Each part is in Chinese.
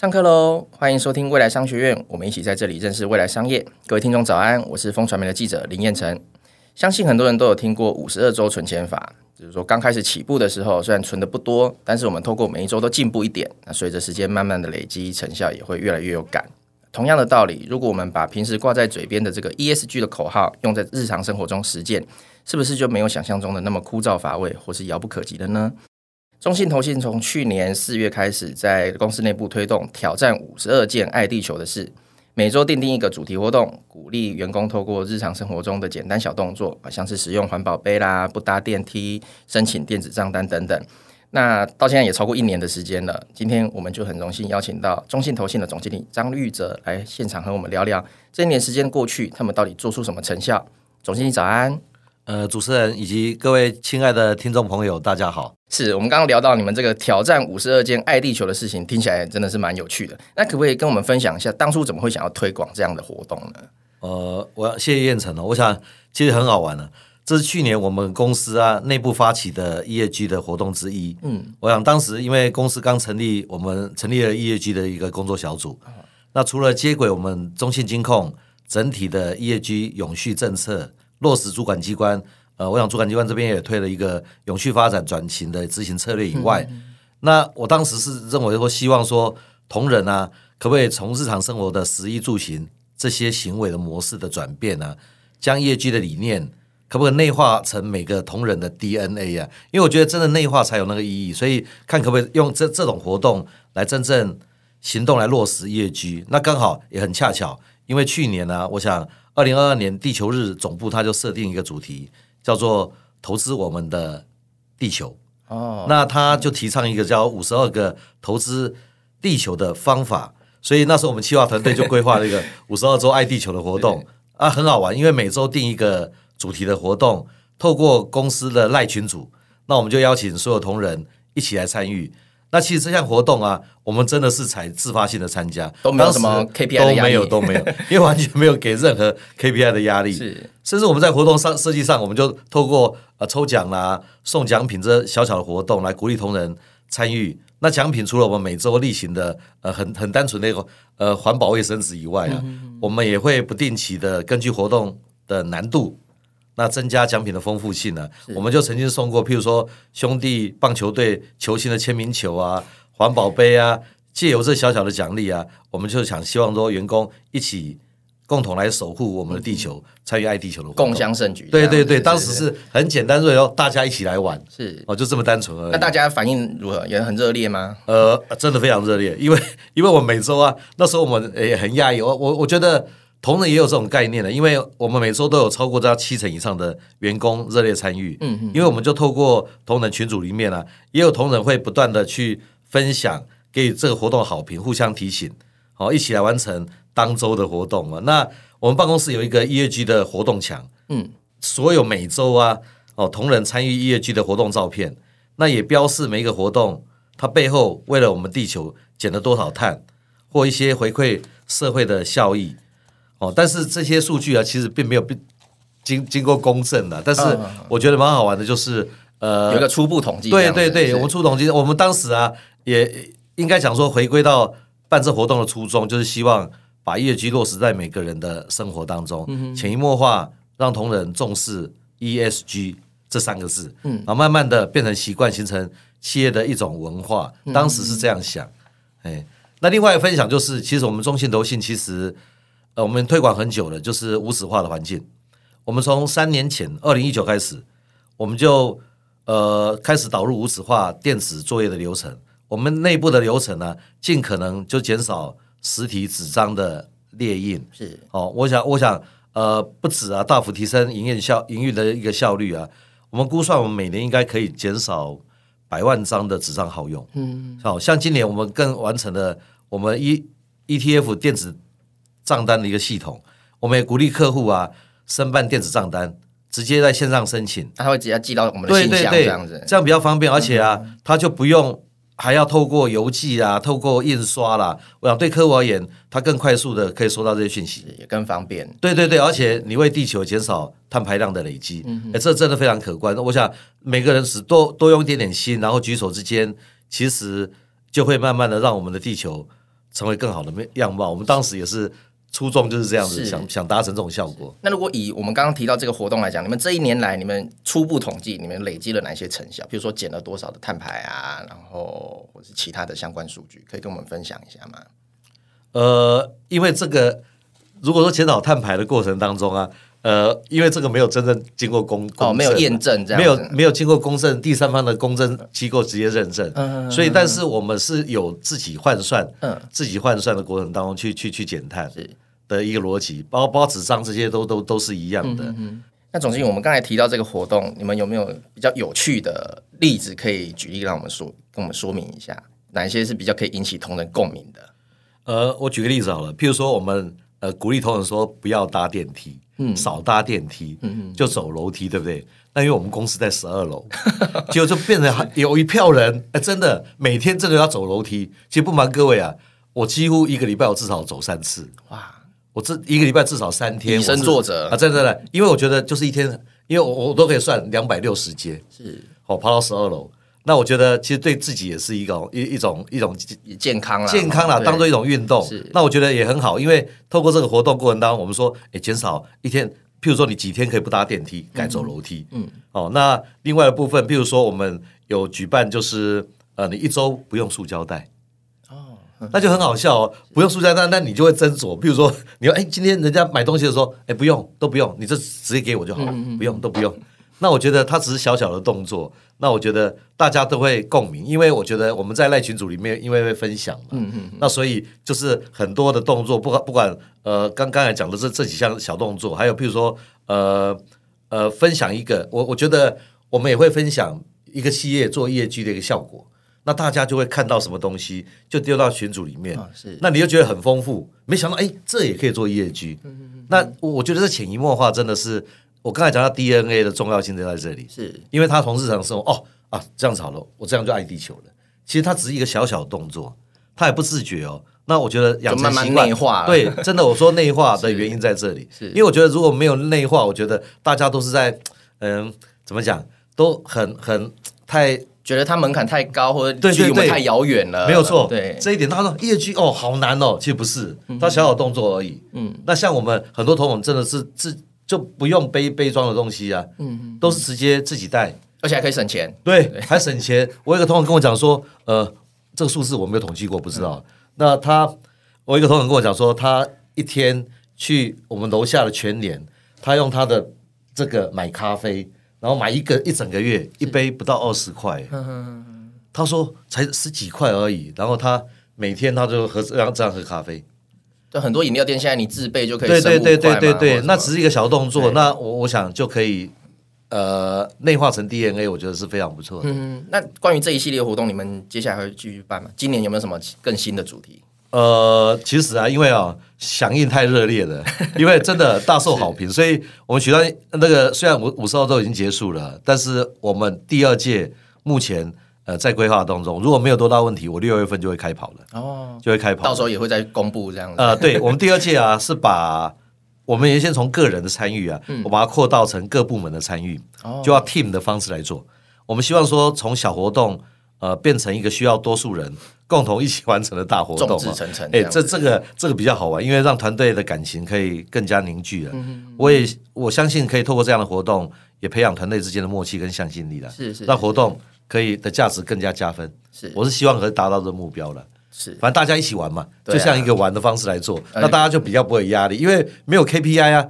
上课喽！欢迎收听未来商学院，我们一起在这里认识未来商业。各位听众早安，我是风传媒的记者林彦辰。相信很多人都有听过五十二周存钱法，就是说刚开始起步的时候，虽然存的不多，但是我们透过每一周都进步一点，那随着时间慢慢的累积，成效也会越来越有感。同样的道理，如果我们把平时挂在嘴边的这个 ESG 的口号用在日常生活中实践，是不是就没有想象中的那么枯燥乏味，或是遥不可及的呢？中信投信从去年四月开始，在公司内部推动挑战五十二件爱地球的事，每周订定一个主题活动，鼓励员工透过日常生活中的简单小动作，像是使用环保杯啦、不搭电梯、申请电子账单等等。那到现在也超过一年的时间了，今天我们就很荣幸邀请到中信投信的总经理张玉哲来现场和我们聊聊这一年时间过去，他们到底做出什么成效。总经理早安，呃，主持人以及各位亲爱的听众朋友，大家好。是我们刚刚聊到你们这个挑战五十二件爱地球的事情，听起来真的是蛮有趣的。那可不可以跟我们分享一下，当初怎么会想要推广这样的活动呢？呃，我要谢谢彦辰哦，我想其实很好玩的。这是去年我们公司啊内部发起的 EAG 的活动之一。嗯，我想当时因为公司刚成立，我们成立了 EAG 的一个工作小组。那除了接轨我们中信金控整体的 EAG 永续政策落实，主管机关呃，我想主管机关这边也推了一个永续发展转型的执行策略以外，那我当时是认为说，希望说同仁啊，可不可以从日常生活的食衣住行这些行为的模式的转变呢，将 ESG 的理念。可不可以内化成每个同仁的 DNA 啊？因为我觉得真的内化才有那个意义，所以看可不可以用这这种活动来真正行动来落实业绩。那刚好也很恰巧，因为去年呢、啊，我想二零二二年地球日总部它就设定一个主题，叫做投资我们的地球。哦，那他就提倡一个叫五十二个投资地球的方法，所以那时候我们企划团队就规划了一个 五十二周爱地球的活动啊，很好玩，因为每周定一个。主题的活动，透过公司的赖群组，那我们就邀请所有同仁一起来参与。那其实这项活动啊，我们真的是采自发性的参加，都没有什么 KPI 的压力，都没有都没有，因为完全没有给任何 KPI 的压力。是，甚至我们在活动上设计上，我们就透过呃抽奖啦、送奖品这小小的活动来鼓励同仁参与。那奖品除了我们每周例行的呃很很单纯的一个呃环保卫生纸以外啊，嗯、我们也会不定期的根据活动的难度。那增加奖品的丰富性呢？我们就曾经送过，譬如说兄弟棒球队球星的签名球啊、环保杯啊，借由这小小的奖励啊，我们就想希望说员工一起共同来守护我们的地球，参与爱地球的共襄盛举。对对对，当时是很简单，所以说大家一起来玩，是哦，就这么单纯而已。那大家反应如何？也很热烈吗？呃，真的非常热烈，因为因为我们每周啊，那时候我们也很讶异，我我我觉得。同仁也有这种概念的，因为我们每周都有超过这样七成以上的员工热烈参与。嗯嗯，因为我们就透过同仁群组里面呢、啊，也有同仁会不断的去分享，给予这个活动好评，互相提醒，好，一起来完成当周的活动嘛。那我们办公室有一个 ESG 的活动墙，嗯，所有每周啊，哦，同仁参与 ESG 的活动照片，那也标示每一个活动，它背后为了我们地球减了多少碳，或一些回馈社会的效益。哦，但是这些数据啊，其实并没有经经过公证的。但是我觉得蛮好玩的，就是呃，有一个初步统计。对对对，我们初步统计，我们当时啊，也应该讲说，回归到办这活动的初衷，就是希望把业绩落实在每个人的生活当中，潜移默化，让同仁重视 ESG 这三个字，嗯，然后慢慢的变成习惯，形成企业的一种文化。当时是这样想，哎，那另外分享就是，其实我们中信投信其实。呃，我们推广很久了，就是无纸化的环境。我们从三年前，二零一九开始，我们就呃开始导入无纸化电子作业的流程。我们内部的流程呢，尽可能就减少实体纸张的列印。是哦，我想，我想，呃，不止啊，大幅提升营业效营运的一个效率啊。我们估算，我们每年应该可以减少百万张的纸张耗用。嗯，好像今年我们更完成了我们 E ETF 电子。账单的一个系统，我们也鼓励客户啊申办电子账单，直接在线上申请，他会直接寄到我们的信箱，这样子，这样比较方便，而且啊，他就不用还要透过邮寄啊，透过印刷啦。我想对客户而言，他更快速的可以收到这些讯息，也更方便。对对对，而且你为地球减少碳排量的累积，哎，这真的非常可观。我想每个人只多多用一点点心，然后举手之间，其实就会慢慢的让我们的地球。成为更好的样貌。我们当时也是初衷就是这样子，想想达成这种效果。那如果以我们刚刚提到这个活动来讲，你们这一年来，你们初步统计，你们累积了哪些成效？比如说减了多少的碳排啊，然后或是其他的相关数据，可以跟我们分享一下吗？呃，因为这个，如果说减少碳排的过程当中啊。呃，因为这个没有真正经过公公、哦、没有验证这样，没有没有经过公证，第三方的公证机构直接认证，嗯，所以但是我们是有自己换算，嗯，自己换算的过程当中去去去减碳的一个逻辑，包包纸张这些都都都是一样的。那总经理，我们刚才提到这个活动，你们有没有比较有趣的例子可以举例让我们说跟我们说明一下，哪一些是比较可以引起同仁共鸣的？呃，我举个例子好了，譬如说我们呃鼓励同仁说不要搭电梯。嗯，少搭电梯，嗯嗯，就走楼梯，对不对？那因为我们公司在十二楼，结果就变成有一票人，哎，真的每天真的要走楼梯。其实不瞒各位啊，我几乎一个礼拜我至少走三次。哇，我这一个礼拜至少三天。以身作则啊，真的，真的，因为我觉得就是一天，因为我我都可以算两百六十阶，是，我爬到十二楼。那我觉得其实对自己也是一种一一种一种健康啦，健康啦，当做一种运动。那我觉得也很好，因为透过这个活动过程当中，我们说，哎，减少一天，譬如说你几天可以不搭电梯，改走楼梯。嗯，哦，那另外的部分，譬如说我们有举办，就是呃，你一周不用塑胶袋。哦，那就很好笑哦，不用塑胶袋，那你就会斟酌。譬如说，你说，诶，今天人家买东西的时候，诶，不用，都不用，你这直接给我就好了，不用，都不用。那我觉得它只是小小的动作，那我觉得大家都会共鸣，因为我觉得我们在赖群组里面，因为会分享嘛，嗯嗯，那所以就是很多的动作，不管不管呃，刚刚才讲的这这几项小动作，还有譬如说呃呃，分享一个，我我觉得我们也会分享一个企业做 ESG 的一个效果，那大家就会看到什么东西，就丢到群组里面，是，那你就觉得很丰富，没想到哎，这也可以做业绩，嗯嗯嗯，那我觉得这潜移默化真的是。我刚才讲到 DNA 的重要性就在这里，是因为他从日常生活哦啊这样子好了，我这样就爱地球了。其实他只是一个小小的动作，他也不自觉哦。那我觉得养成习惯，对，真的我说内化 的原因在这里，是因为我觉得如果没有内化，我觉得大家都是在嗯怎么讲，都很很太觉得它门槛太高，或者距离我们太遥远了。没有错，对这一点，他说业绩哦好难哦，其实不是，他小小动作而已。嗯，那像我们很多同仁真的是自。就不用背背装的东西啊，嗯，都是直接自己带，而且还可以省钱，对，对还省钱。我有一个同学跟我讲说，呃，这个数字我没有统计过，不知道。嗯、那他，我一个同学跟我讲说，他一天去我们楼下的全联，他用他的这个买咖啡，然后买一个一整个月，一杯不到二十块，他说才十几块而已，然后他每天他就喝这样这样喝咖啡。就很多饮料店现在你自备就可以，对对对对对对，那只是一个小动作，那我我想就可以呃内化成 DNA，我觉得是非常不错的。嗯，那关于这一系列活动，你们接下来会继续办吗？今年有没有什么更新的主题？呃，其实啊，因为啊响应太热烈了，因为真的大受好评，所以我们许多那个虽然五五十号都已经结束了，但是我们第二届目前。呃，在规划当中，如果没有多大问题，我六月份就会开跑了。哦，就会开跑，到时候也会再公布这样子。呃，对，我们第二届啊，是把我们原先从个人的参与啊，嗯、我把它扩大成各部门的参与，哦、就要 team 的方式来做。我们希望说，从小活动呃变成一个需要多数人共同一起完成的大活动，众志成城。哎，这这个这个比较好玩，因为让团队的感情可以更加凝聚了。我也我相信可以透过这样的活动，也培养团队之间的默契跟向心力了。是是，让活动。可以的价值更加加分，是，我是希望可以达到这个目标了，是，反正大家一起玩嘛，就像一个玩的方式来做，那大家就比较不会有压力，因为没有 KPI 啊，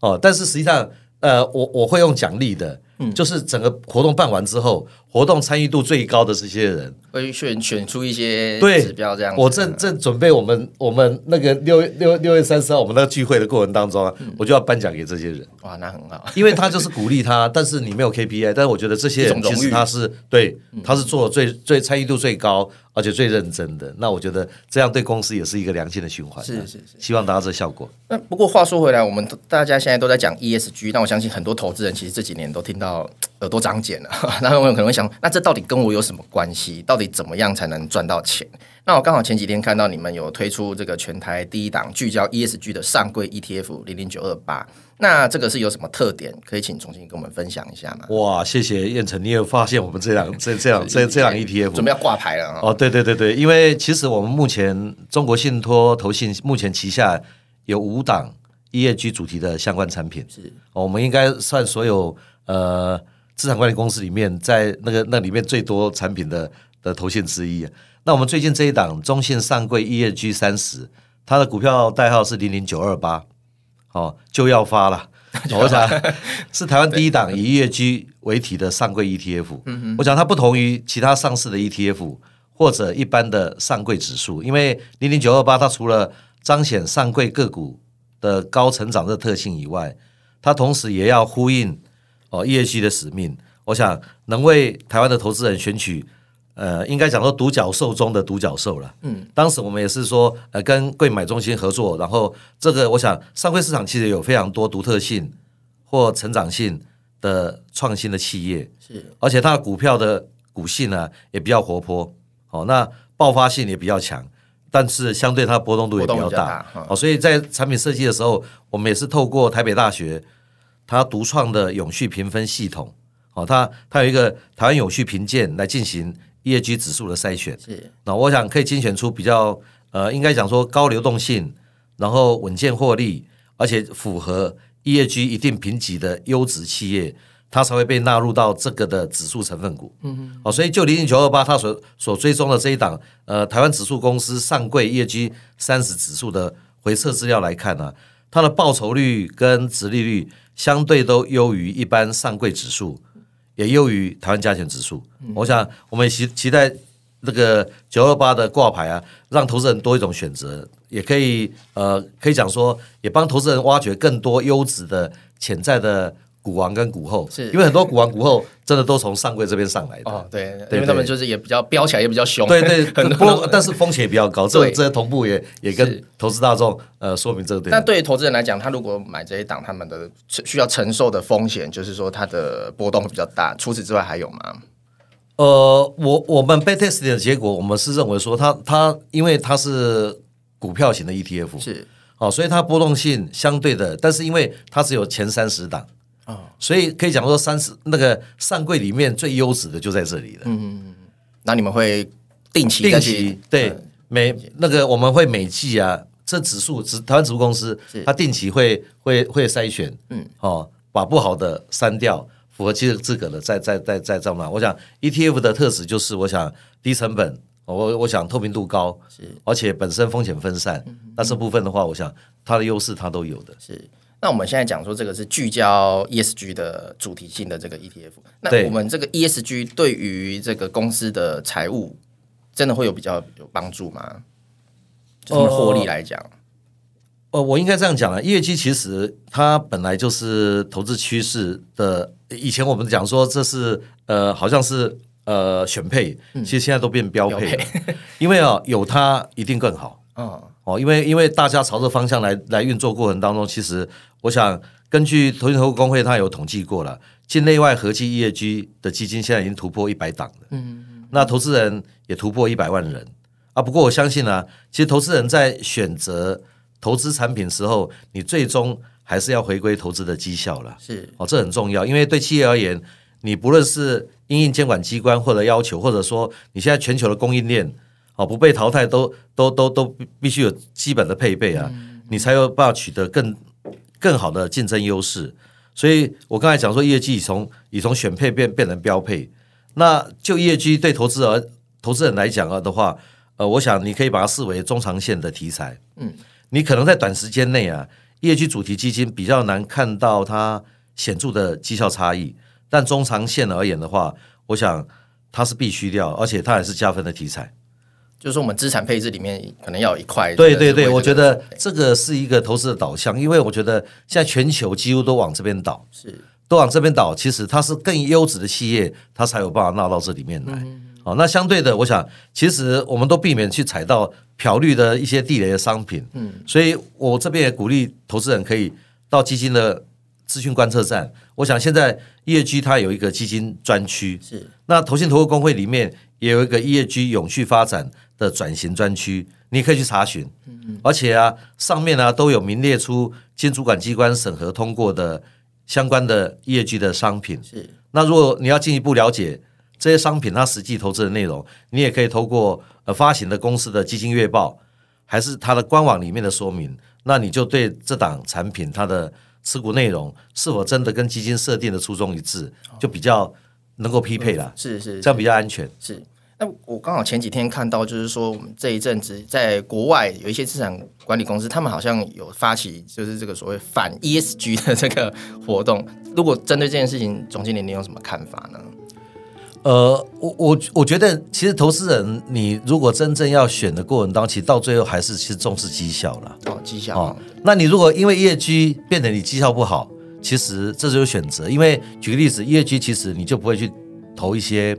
哦，但是实际上，呃，我我会用奖励的。就是整个活动办完之后，活动参与度最高的这些人会选选出一些指标，这样。我正正准备我们我们那个六六六月三十号我们那个聚会的过程当中啊，嗯、我就要颁奖给这些人。哇，那很好，因为他就是鼓励他，但是你没有 KPI，但是我觉得这些人其实他是对，他是做的最最参与度最高。而且最认真的，那我觉得这样对公司也是一个良性的循环。是是是，希望达到这效果。那不过话说回来，我们大家现在都在讲 ESG，但我相信很多投资人其实这几年都听到耳朵长茧了。那我们可能会想想，那这到底跟我有什么关系？到底怎么样才能赚到钱？那我刚好前几天看到你们有推出这个全台第一档聚焦 ESG 的上柜 ETF 零零九二八，那这个是有什么特点？可以请重新跟我们分享一下吗？哇，谢谢彦成，你有发现我们这档这这样这这档 ETF 准备要挂牌了哦？对对对对，因为其实我们目前中国信托投信目前旗下有五档 ESG 主题的相关产品，是我们应该算所有呃资产管理公司里面在那个那里面最多产品的的投信之一。那我们最近这一档中信上柜 ESG 三十，它的股票代号是零零九二八，哦，就要发了。我想是台湾第一档以 ESG 为题的上柜 ETF。我想它不同于其他上市的 ETF 或者一般的上柜指数，因为零零九二八它除了彰显上柜个股的高成长的特性以外，它同时也要呼应哦 ESG 的使命。我想能为台湾的投资人选取。呃，应该讲说独角兽中的独角兽了。嗯，当时我们也是说，呃，跟贵买中心合作，然后这个我想上柜市场其实有非常多独特性或成长性的创新的企业，是，而且它的股票的股性呢也比较活泼，哦，那爆发性也比较强，但是相对它的波动度也比较大，较大哦，所以在产品设计的时候，我们也是透过台北大学它独创的永续评分系统，哦，它它有一个台湾永续评鉴来进行。ESG 指数的筛选是，那我想可以精选出比较呃，应该讲说高流动性，然后稳健获利，而且符合 ESG 一定评级的优质企业，它才会被纳入到这个的指数成分股。嗯嗯，好，所以就零零九二八它所所追踪的这一档呃台湾指数公司上柜 ESG 三十指数的回测资料来看呢、啊，它的报酬率跟值利率相对都优于一般上柜指数。也优于台湾加权指数，嗯、我想我们期期待那个九二八的挂牌啊，让投资人多一种选择，也可以呃，可以讲说，也帮投资人挖掘更多优质的潜在的。股王跟股后，是因为很多股王股后真的都从上柜这边上来的。哦，对，因为他们就是也比较飙起来也比较凶。对 对，很多，但是风险也比较高。这这些同步也也跟投资大众呃说明这个点。但对于投资人来讲，他如果买这一档，他们的需要承受的风险就是说它的波动会比较大。除此之外还有吗？呃，我我们 backtest 的结果，我们是认为说它它因为它是股票型的 ETF 是哦，所以它波动性相对的，但是因为它只有前三十档。哦，所以可以讲说，三十那个上柜里面最优质的就在这里了。嗯嗯，那你们会定期定期对、嗯、每那个我们会每季啊，这指数指台湾指数公司，它定期会会会筛选，嗯，哦，把不好的删掉，符合资资格的再再再再这么。我想 ETF 的特质就是，我想低成本，我我想透明度高，是而且本身风险分散。那这部分的话，我想它的优势它都有的，是。那我们现在讲说这个是聚焦 ESG 的主题性的这个 ETF，那我们这个 ESG 对于这个公司的财务真的会有比较有帮助吗？就是获利来讲，呃，呃，我应该这样讲啊，ESG 其实它本来就是投资趋势的。以前我们讲说这是呃，好像是呃选配，其实现在都变标配了，嗯、因为啊有它一定更好。嗯哦，因为因为大家朝着方向来来运作过程当中，其实。我想根据投信投顾公会，他有统计过了，境内外合计 ESG 的基金现在已经突破一百档了。嗯，那投资人也突破一百万人啊。不过我相信呢、啊，其实投资人在选择投资产品时候，你最终还是要回归投资的绩效了。是哦，这很重要，因为对企业而言，你不论是因应监管机关或者要求，或者说你现在全球的供应链哦不被淘汰都，都都都都必须有基本的配备啊，嗯、你才有办法取得更。更好的竞争优势，所以我刚才讲说，业绩已从已从选配变变成标配。那就业绩对投资而投资人来讲啊的话，呃，我想你可以把它视为中长线的题材。嗯，你可能在短时间内啊，业绩主题基金比较难看到它显著的绩效差异，但中长线而言的话，我想它是必须掉，而且它也是加分的题材。就是我们资产配置里面可能要有一块。对对对，我觉得这个是一个投资的导向，因为我觉得现在全球几乎都往这边倒，是都往这边倒。其实它是更优质的企业，它才有办法纳到这里面来。嗯、好，那相对的，我想其实我们都避免去踩到漂绿的一些地雷的商品。嗯，所以我这边也鼓励投资人可以到基金的资讯观测站。我想现在 ESG 它有一个基金专区，是那投信投顾公会里面也有一个 ESG 永续发展的转型专区，你可以去查询。嗯嗯，而且啊，上面呢、啊、都有名列出经主管机关审核通过的相关的 ESG 的商品。是那如果你要进一步了解这些商品它实际投资的内容，你也可以透过呃发行的公司的基金月报，还是它的官网里面的说明。那你就对这档产品它的持股内容是否真的跟基金设定的初衷一致，就比较能够匹配了。是是，这样比较安全。是。那我刚好前几天看到，就是说我们这一阵子在国外有一些资产管理公司，他们好像有发起就是这个所谓反 ESG 的这个活动。如果针对这件事情，总经理你有什么看法呢？呃，我我我觉得，其实投资人，你如果真正要选的过程当中，其实到最后还是其实重视绩效了。哦，绩效。哦，那你如果因为业绩变得你绩效不好，其实这就是选择。因为举个例子，业绩其实你就不会去投一些，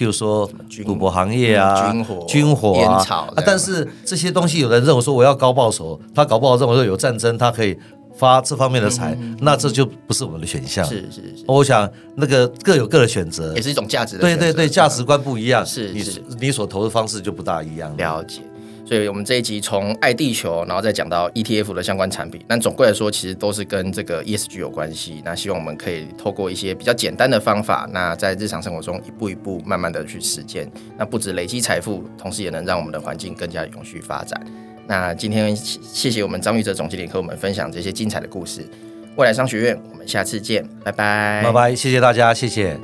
譬如说赌博行业啊、军火、军火但是这些东西，有人认为说我要高报酬，他搞不好认为说有战争，他可以。发这方面的财，嗯、那这就不是我们的选项。是是是，我想那个各有各的选择，也是一种价值的。对对对，价值观不一样，是你你所投的方式就不大一样。了解。所以我们这一集从爱地球，然后再讲到 ETF 的相关产品，那总归来说，其实都是跟这个 ESG 有关系。那希望我们可以透过一些比较简单的方法，那在日常生活中一步一步慢慢的去实践，那不止累积财富，同时也能让我们的环境更加永续发展。那今天谢谢我们张育哲总经理和我们分享这些精彩的故事。未来商学院，我们下次见，拜拜，拜拜，谢谢大家，谢谢。